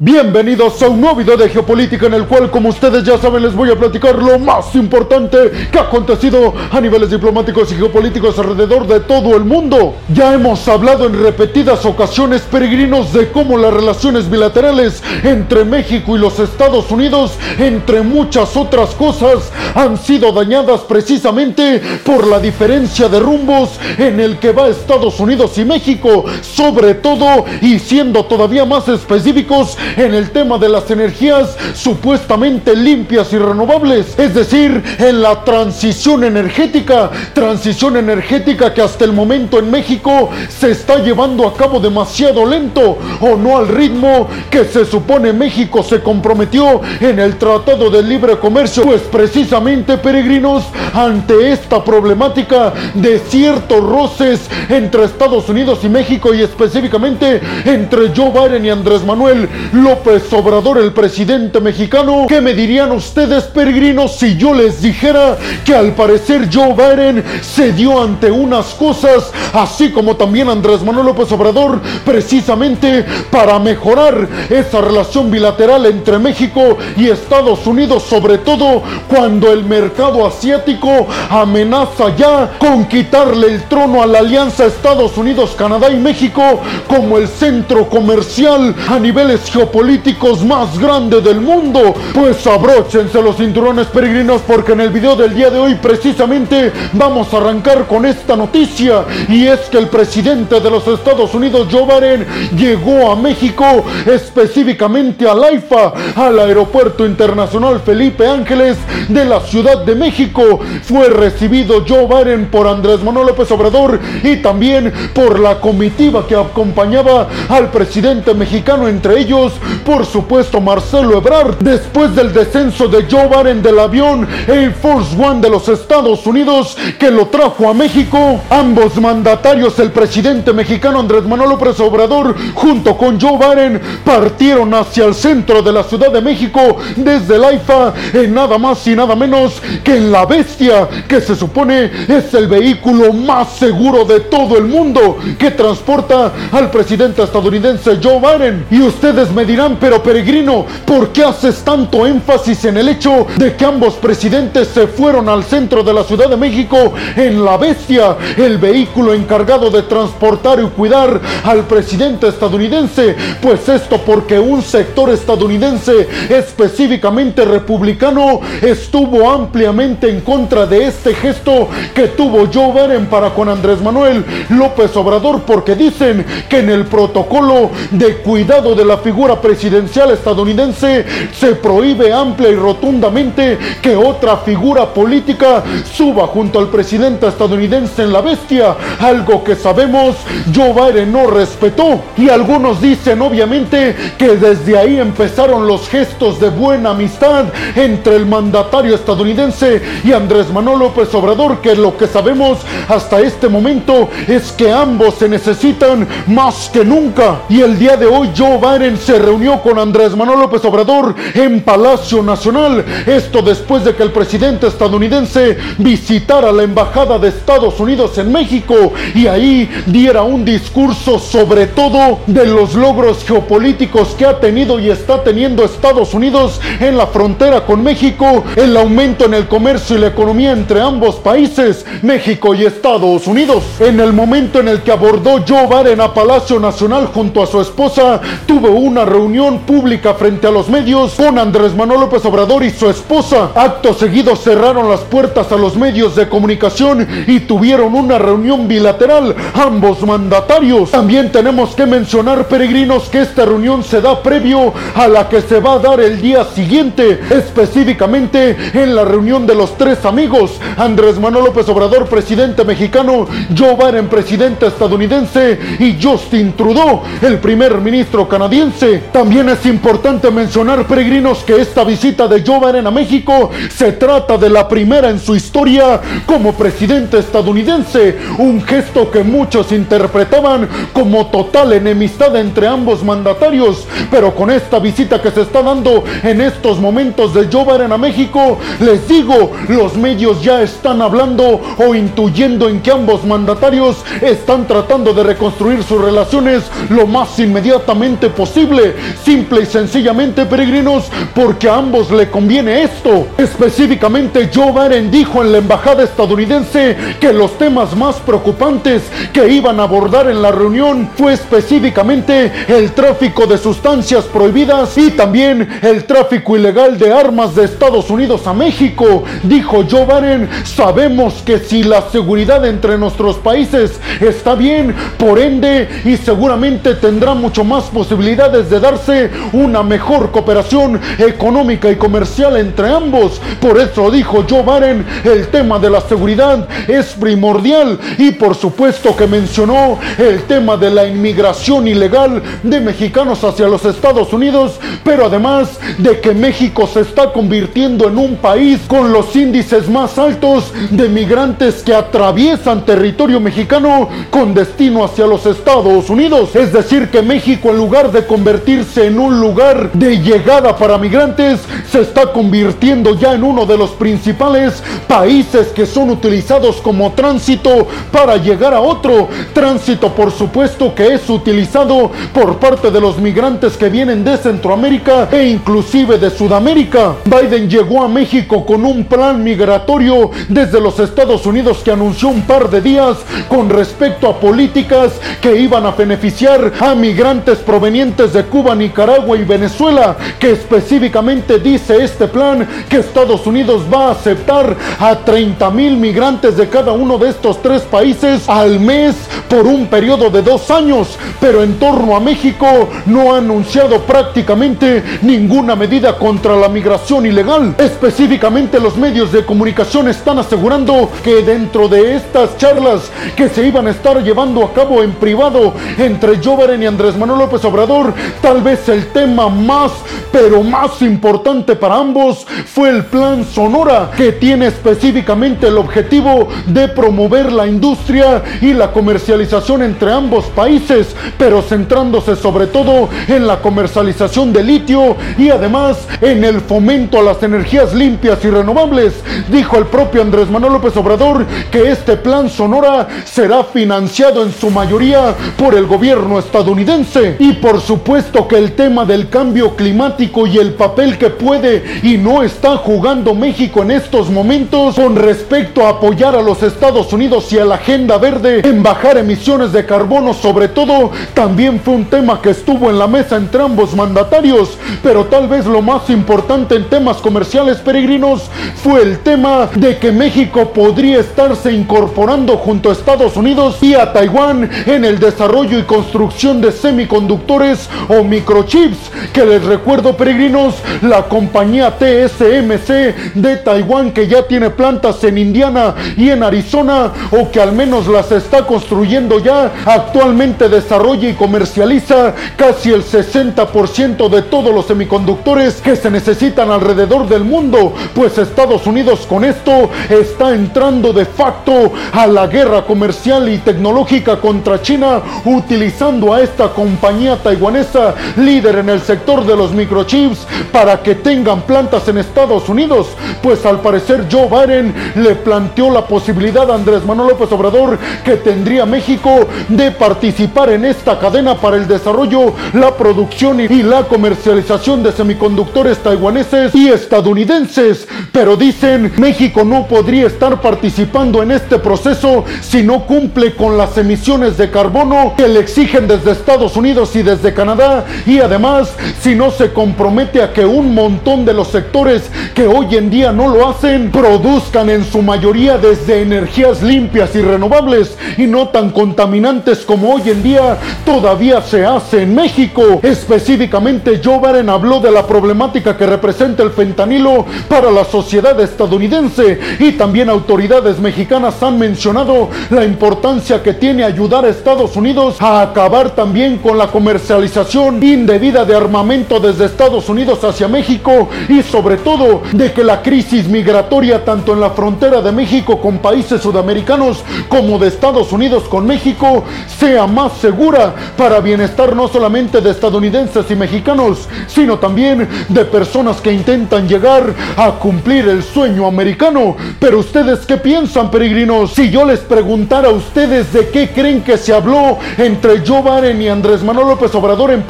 Bienvenidos a un nuevo video de geopolítica en el cual, como ustedes ya saben, les voy a platicar lo más importante que ha acontecido a niveles diplomáticos y geopolíticos alrededor de todo el mundo. Ya hemos hablado en repetidas ocasiones, peregrinos, de cómo las relaciones bilaterales entre México y los Estados Unidos, entre muchas otras cosas, han sido dañadas precisamente por la diferencia de rumbos en el que va Estados Unidos y México, sobre todo y siendo todavía más específicos en el tema de las energías supuestamente limpias y renovables, es decir, en la transición energética, transición energética que hasta el momento en México se está llevando a cabo demasiado lento o no al ritmo que se supone México se comprometió en el Tratado de Libre Comercio, pues precisamente peregrinos ante esta problemática de ciertos roces entre Estados Unidos y México y específicamente entre Joe Biden y Andrés Manuel López Obrador, el presidente mexicano. ¿Qué me dirían ustedes, peregrinos, si yo les dijera que al parecer Joe Biden se dio ante unas cosas, así como también Andrés Manuel López Obrador, precisamente para mejorar esa relación bilateral entre México y Estados Unidos, sobre todo cuando el mercado asiático amenaza ya con quitarle el trono a la alianza Estados Unidos, Canadá y México como el centro comercial a niveles geopolíticos políticos más grande del mundo. Pues abróchense los cinturones peregrinos porque en el video del día de hoy precisamente vamos a arrancar con esta noticia y es que el presidente de los Estados Unidos, Joe Biden, llegó a México, específicamente a Laifa, al aeropuerto internacional Felipe Ángeles de la Ciudad de México. Fue recibido Joe Biden por Andrés Manuel López Obrador y también por la comitiva que acompañaba al presidente mexicano, entre ellos por supuesto Marcelo Ebrard, después del descenso de Joe Biden del avión Air Force One de los Estados Unidos que lo trajo a México, ambos mandatarios, el presidente mexicano Andrés Manuel López Obrador junto con Joe Biden, partieron hacia el centro de la Ciudad de México desde el AIFA en nada más y nada menos que en la bestia que se supone es el vehículo más seguro de todo el mundo que transporta al presidente estadounidense Joe Biden. Y ustedes me dirán, pero peregrino, ¿por qué haces tanto énfasis en el hecho de que ambos presidentes se fueron al centro de la Ciudad de México en la bestia, el vehículo encargado de transportar y cuidar al presidente estadounidense? Pues esto porque un sector estadounidense, específicamente republicano, estuvo ampliamente en contra de este gesto que tuvo Joe Biden para con Andrés Manuel López Obrador, porque dicen que en el protocolo de cuidado de la figura presidencial estadounidense se prohíbe amplia y rotundamente que otra figura política suba junto al presidente estadounidense en la bestia, algo que sabemos Joe Biden no respetó. Y algunos dicen obviamente que desde ahí empezaron los gestos de buena amistad entre el mandatario estadounidense y Andrés Manuel López Obrador, que lo que sabemos hasta este momento es que ambos se necesitan más que nunca. Y el día de hoy Joe Biden se reunió con Andrés Manuel López Obrador en Palacio Nacional. Esto después de que el presidente estadounidense visitara la embajada de Estados Unidos en México y ahí diera un discurso sobre todo de los logros geopolíticos que ha tenido y está teniendo Estados Unidos en la frontera con México, el aumento en el comercio y la economía entre ambos países, México y Estados Unidos. En el momento en el que abordó Joe Biden a Palacio Nacional junto a su esposa, tuvo una reunión pública frente a los medios con Andrés Manuel López Obrador y su esposa. Acto seguido cerraron las puertas a los medios de comunicación y tuvieron una reunión bilateral ambos mandatarios. También tenemos que mencionar, peregrinos, que esta reunión se da previo a la que se va a dar el día siguiente, específicamente en la reunión de los tres amigos, Andrés Manuel López Obrador, presidente mexicano, Joe Biden, presidente estadounidense, y Justin Trudeau, el primer ministro canadiense. También es importante mencionar, peregrinos, que esta visita de Joe Biden a México se trata de la primera en su historia como presidente estadounidense, un gesto que muchos interpretaban como total enemistad entre ambos mandatarios, pero con esta visita que se está dando en estos momentos de Joe Biden a México, les digo, los medios ya están hablando o intuyendo en que ambos mandatarios están tratando de reconstruir sus relaciones lo más inmediatamente posible Simple y sencillamente, peregrinos, porque a ambos le conviene esto. Específicamente, Joe Biden dijo en la embajada estadounidense que los temas más preocupantes que iban a abordar en la reunión fue específicamente el tráfico de sustancias prohibidas y también el tráfico ilegal de armas de Estados Unidos a México. Dijo Joe Biden, sabemos que si la seguridad entre nuestros países está bien, por ende, y seguramente tendrá mucho más posibilidades de darse una mejor cooperación económica y comercial entre ambos. Por eso dijo Joe Biden, el tema de la seguridad es primordial y por supuesto que mencionó el tema de la inmigración ilegal de mexicanos hacia los Estados Unidos, pero además de que México se está convirtiendo en un país con los índices más altos de migrantes que atraviesan territorio mexicano con destino hacia los Estados Unidos. Es decir, que México en lugar de convertirse en un lugar de llegada para migrantes, se está convirtiendo ya en uno de los principales países que son utilizados como tránsito para llegar a otro. Tránsito, por supuesto, que es utilizado por parte de los migrantes que vienen de Centroamérica e inclusive de Sudamérica. Biden llegó a México con un plan migratorio desde los Estados Unidos que anunció un par de días con respecto a políticas que iban a beneficiar a migrantes provenientes de Cuba, Nicaragua y Venezuela, que específicamente dice este plan que Estados Unidos va a aceptar a 30 mil migrantes de cada uno de estos tres países al mes por un periodo de dos años, pero en torno a México no ha anunciado prácticamente ninguna medida contra la migración ilegal. Específicamente los medios de comunicación están asegurando que dentro de estas charlas que se iban a estar llevando a cabo en privado entre Joe y Andrés Manuel López Obrador, tal vez el tema más, pero más importante para ambos fue el plan Sonora, que tiene específicamente el objetivo de promover la industria y la comercialización entre ambos países, pero centrándose sobre todo en la comercialización de litio y además en el fomento a las energías limpias y renovables. Dijo el propio Andrés Manuel López Obrador que este plan Sonora será financiado en su mayoría por el gobierno estadounidense y por supuesto que el tema del cambio climático y el papel que puede y no está jugando México en estos momentos con respecto a apoyar a los Estados Unidos y a la agenda verde en bajar emisiones de carbono sobre todo también fue un tema que estuvo en la mesa entre ambos mandatarios pero tal vez lo más importante en temas comerciales peregrinos fue el tema de que México podría estarse incorporando junto a Estados Unidos y a Taiwán en el desarrollo y construcción de semiconductores o microchips, que les recuerdo peregrinos, la compañía TSMC de Taiwán que ya tiene plantas en Indiana y en Arizona o que al menos las está construyendo ya, actualmente desarrolla y comercializa casi el 60% de todos los semiconductores que se necesitan alrededor del mundo, pues Estados Unidos con esto está entrando de facto a la guerra comercial y tecnológica contra China utilizando a esta compañía taiwanesa líder en el sector de los microchips para que tengan plantas en Estados Unidos, pues al parecer Joe Biden le planteó la posibilidad a Andrés Manuel López Obrador que tendría México de participar en esta cadena para el desarrollo, la producción y la comercialización de semiconductores taiwaneses y estadounidenses. Pero dicen, México no podría estar participando en este proceso si no cumple con las emisiones de carbono que le exigen desde Estados Unidos y desde Canadá y además si no se compromete a que un montón de los sectores que hoy en día no lo hacen produzcan en su mayoría desde energías limpias y renovables y no tan contaminantes como hoy en día todavía se hace en México. Específicamente Joe Biden habló de la problemática que representa el fentanilo para la sociedad estadounidense y también autoridades mexicanas han mencionado la importancia que tiene ayudar a Estados Unidos a acabar también con la comercialización indebida de armamento desde Estados Unidos hacia México y sobre todo de que la crisis migratoria tanto en la frontera de México con países sudamericanos como de Estados Unidos con México sea más segura para bienestar no solamente de estadounidenses y mexicanos, sino también de personas que intentan llegar a cumplir el sueño americano. Pero ustedes qué piensan, peregrinos? Si yo les preguntara a ustedes de qué creen que se habló entre Joe Biden y Andrés Manuel López Obrador en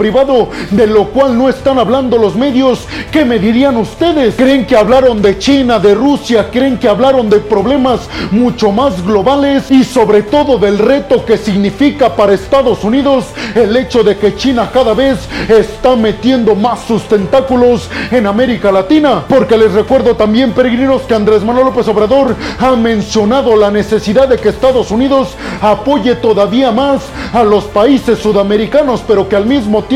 de lo cual no están hablando los medios. ¿Qué me dirían ustedes? ¿Creen que hablaron de China, de Rusia? ¿Creen que hablaron de problemas mucho más globales y sobre todo del reto que significa para Estados Unidos el hecho de que China cada vez está metiendo más sus tentáculos en América Latina? Porque les recuerdo también, peregrinos, que Andrés Manuel López Obrador ha mencionado la necesidad de que Estados Unidos apoye todavía más a los países sudamericanos, pero que al mismo tiempo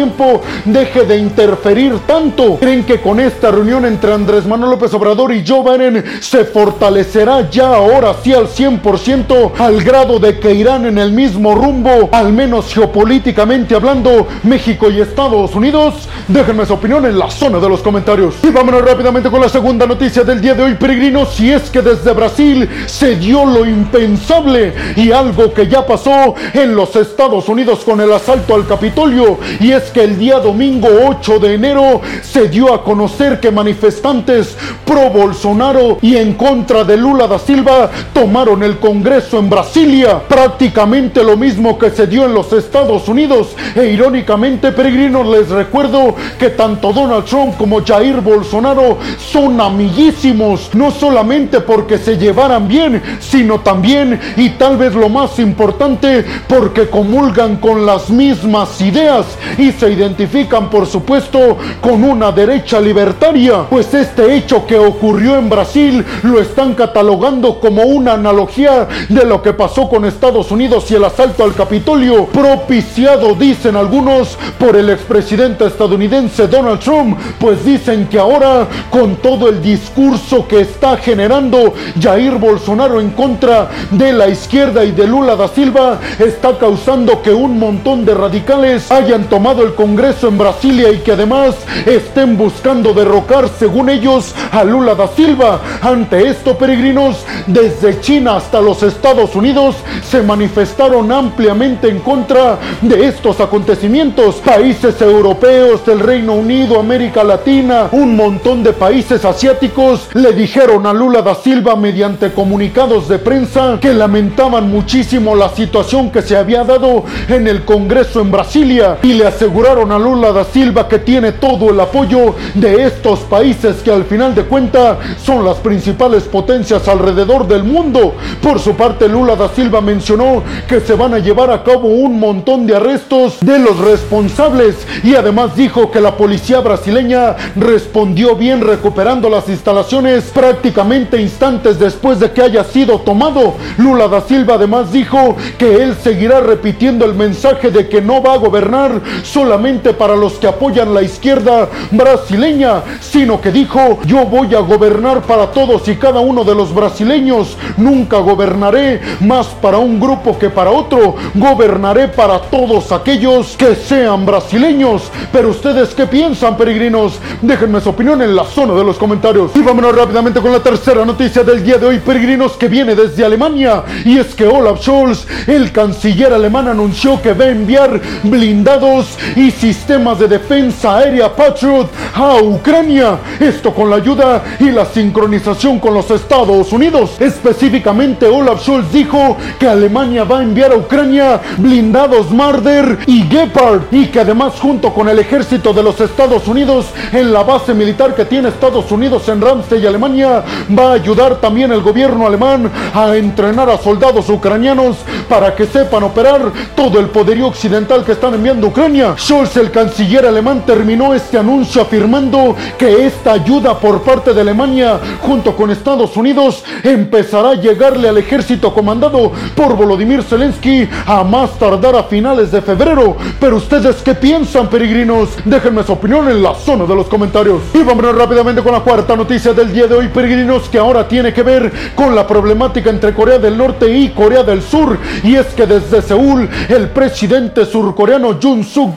deje de interferir tanto. ¿Creen que con esta reunión entre Andrés Manuel López Obrador y Joe Biden se fortalecerá ya ahora sí al 100% al grado de que irán en el mismo rumbo, al menos geopolíticamente hablando, México y Estados Unidos? Déjenme su opinión en la zona de los comentarios. Y vámonos rápidamente con la segunda noticia del día de hoy, peregrinos, si es que desde Brasil se dio lo impensable y algo que ya pasó en los Estados Unidos con el asalto al Capitolio, y es que el día domingo 8 de enero se dio a conocer que manifestantes pro Bolsonaro y en contra de Lula da Silva tomaron el Congreso en Brasilia, prácticamente lo mismo que se dio en los Estados Unidos, e irónicamente, peregrinos, les recuerdo que tanto Donald Trump como Jair Bolsonaro son amiguísimos, no solamente porque se llevaran bien, sino también, y tal vez lo más importante, porque comulgan con las mismas ideas y se identifican, por supuesto, con una derecha libertaria. Pues este hecho que ocurrió en Brasil lo están catalogando como una analogía de lo que pasó con Estados Unidos y el asalto al Capitolio, propiciado, dicen algunos, por el expresidente estadounidense Donald Trump, pues dicen que ahora, con todo el discurso que está generando Jair Bolsonaro en contra de la izquierda y de Lula da Silva, está causando que un montón de radicales hayan tomado el Congreso en Brasilia y que además estén buscando derrocar, según ellos, a Lula da Silva. Ante esto, peregrinos, desde China hasta los Estados Unidos se manifestaron ampliamente en contra de estos acontecimientos. Países europeos, del Reino Unido, América Latina, un montón de países asiáticos le dijeron a Lula da Silva mediante comunicados de prensa que lamentaban muchísimo la situación que se había dado en el Congreso en Brasilia y le aseguraron a Lula da Silva que tiene todo el apoyo de estos países que al final de cuentas son las principales potencias alrededor del mundo. Por su parte, Lula da Silva mencionó que se van a llevar a cabo un montón de arrestos de los responsables y además dijo que la policía brasileña respondió bien recuperando las instalaciones prácticamente instantes después de que haya sido tomado. Lula da Silva además dijo que él seguirá repitiendo el mensaje de que no va a gobernar solamente para los que apoyan la izquierda brasileña, sino que dijo, yo voy a gobernar para todos y cada uno de los brasileños, nunca gobernaré más para un grupo que para otro, gobernaré para todos aquellos que sean brasileños. Pero ustedes qué piensan, peregrinos? Déjenme su opinión en la zona de los comentarios. Y vámonos rápidamente con la tercera noticia del día de hoy, peregrinos, que viene desde Alemania. Y es que Olaf Scholz, el canciller alemán, anunció que va a enviar blindados y sistemas de defensa aérea Patriot a Ucrania. Esto con la ayuda y la sincronización con los Estados Unidos. Específicamente, Olaf Scholz dijo que Alemania va a enviar a Ucrania blindados Marder y Gepard y que además junto con el ejército de los Estados Unidos en la base militar que tiene Estados Unidos en Ramstein, Alemania, va a ayudar también el gobierno alemán a entrenar a soldados ucranianos para que sepan operar todo el poderío occidental que están enviando a Ucrania. Scholz, el canciller alemán, terminó este anuncio afirmando que esta ayuda por parte de Alemania junto con Estados Unidos empezará a llegarle al ejército comandado por Volodymyr Zelensky a más tardar a finales de febrero. Pero ustedes qué piensan, peregrinos? Déjenme su opinión en la zona de los comentarios. Y vámonos rápidamente con la cuarta noticia del día de hoy, peregrinos, que ahora tiene que ver con la problemática entre Corea del Norte y Corea del Sur. Y es que desde Seúl, el presidente surcoreano Jun Suk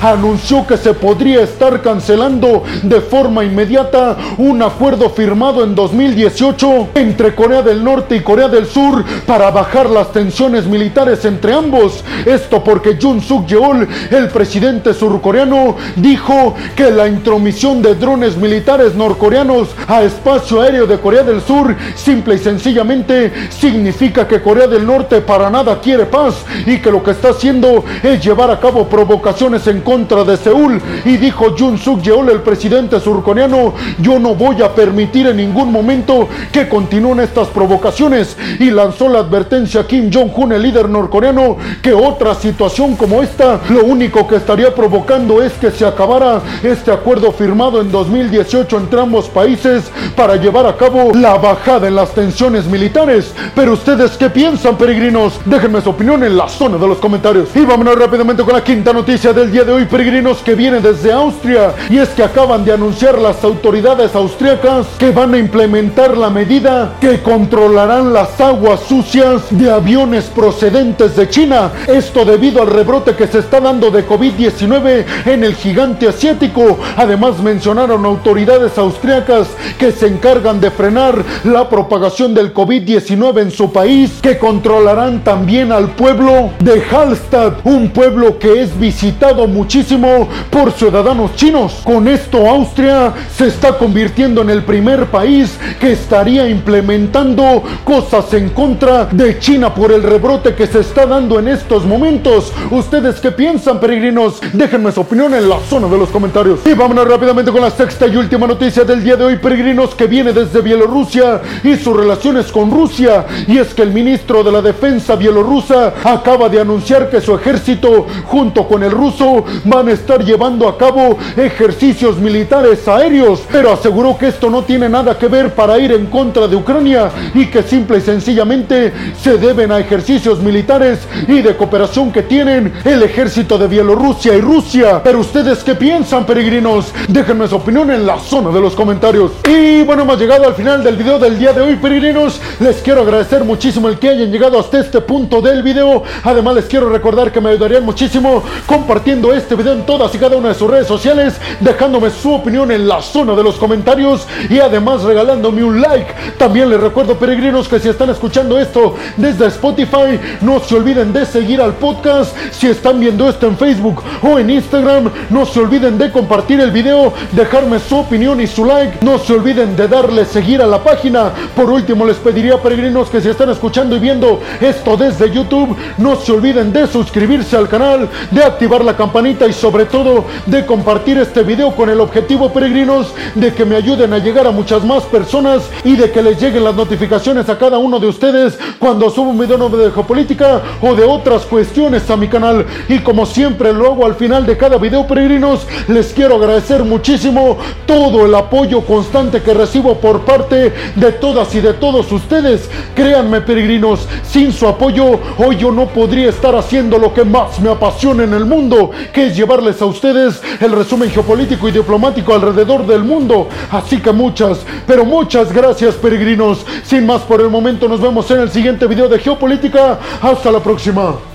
Anunció que se podría estar cancelando de forma inmediata un acuerdo firmado en 2018 entre Corea del Norte y Corea del Sur para bajar las tensiones militares entre ambos. Esto porque Jun Suk Yeol, el presidente surcoreano, dijo que la intromisión de drones militares norcoreanos a espacio aéreo de Corea del Sur simple y sencillamente significa que Corea del Norte para nada quiere paz y que lo que está haciendo es llevar a cabo provocaciones en contra de Seúl. Y dijo Jun Suk Yeol, el presidente surcoreano, yo no voy a permitir en ningún momento que continúen estas provocaciones. Y lanzó la advertencia a Kim Jong-un, el líder norcoreano, que otra situación como esta, lo único que estaría provocando es que se acabara este acuerdo firmado en 2018 entre ambos países para llevar a cabo la bajada en las tensiones militares. Pero ustedes, ¿qué piensan, peregrinos? Déjenme su opinión en la zona de los comentarios. Y vámonos rápidamente con la quinta noticia del día de hoy, peregrinos, que viene desde Austria. Y es que acaban de anunciar las autoridades austriacas que van a implementar la medida que controlarán las aguas sucias de aviones procedentes de China. Esto debido al rebrote que se está dando de COVID-19 en el gigante asiático. Además mencionaron autoridades austriacas que se encargan de frenar la propagación del COVID-19 en su país, que controlarán también al pueblo de Hallstatt, un pueblo que es visitado muchísimo por ciudadanos chinos. Con esto Austria se está convirtiendo en el primer país que estaría implementando cosas en contra de China por el rebrote que se está dando en estos momentos. ¿Ustedes qué piensan, peregrinos? Déjenme su opinión en la zona de los comentarios. Y vámonos rápidamente con la sexta y última noticia del día de hoy, peregrinos, que viene desde Bielorrusia y sus relaciones con Rusia. Y es que el ministro de la Defensa bielorrusa acaba de anunciar que su ejército, junto con el ruso, van a estar llevando a cabo ejercicios militares aéreos. Pero aseguró que esto no tiene nada que ver para ir en contra de Ucrania y que simple y sencillamente se deben a ejercicios militares y de cooperación que tienen el ejército de Bielorrusia y Rusia. Pero ustedes qué piensan, peregrinos? Déjenme su opinión en la zona de los comentarios. Y bueno, hemos llegado al final del video del día de hoy, peregrinos. Les quiero agradecer muchísimo el que hayan llegado hasta este punto del video. Además, les quiero recordar que me ayudarían muchísimo compartiendo este video en todas y cada una de sus redes sociales, dejándome su opinión en la zona de los comentarios y además regalándome un like. También les recuerdo, peregrinos, que si están escuchando esto desde Spotify, no se olviden de seguir al podcast. Si están viendo esto en Facebook o en Instagram, no se olviden de compartir el video, dejarme su opinión y su like. No se olviden de darle seguir a la página. Por último, les pediría, peregrinos, que si están escuchando y viendo esto desde YouTube, no se olviden de suscribirse al canal, de activar la campanita y sobre todo de compartir este video con el objetivo, peregrinos, de que me ayuden a llegar a muchas más personas y de que les lleguen las notificaciones a cada uno de ustedes cuando subo un video nuevo de geopolítica o de otras cuestiones a mi canal. Y como siempre lo hago al final de cada video, peregrinos, les quiero agradecer muchísimo todo el apoyo constante que recibo por parte de todas y de todos ustedes. Créanme, peregrinos, sin su apoyo, hoy yo no podría estar haciendo lo que más me apasiona en el que es llevarles a ustedes el resumen geopolítico y diplomático alrededor del mundo. Así que muchas, pero muchas gracias, peregrinos. Sin más por el momento, nos vemos en el siguiente video de geopolítica. Hasta la próxima.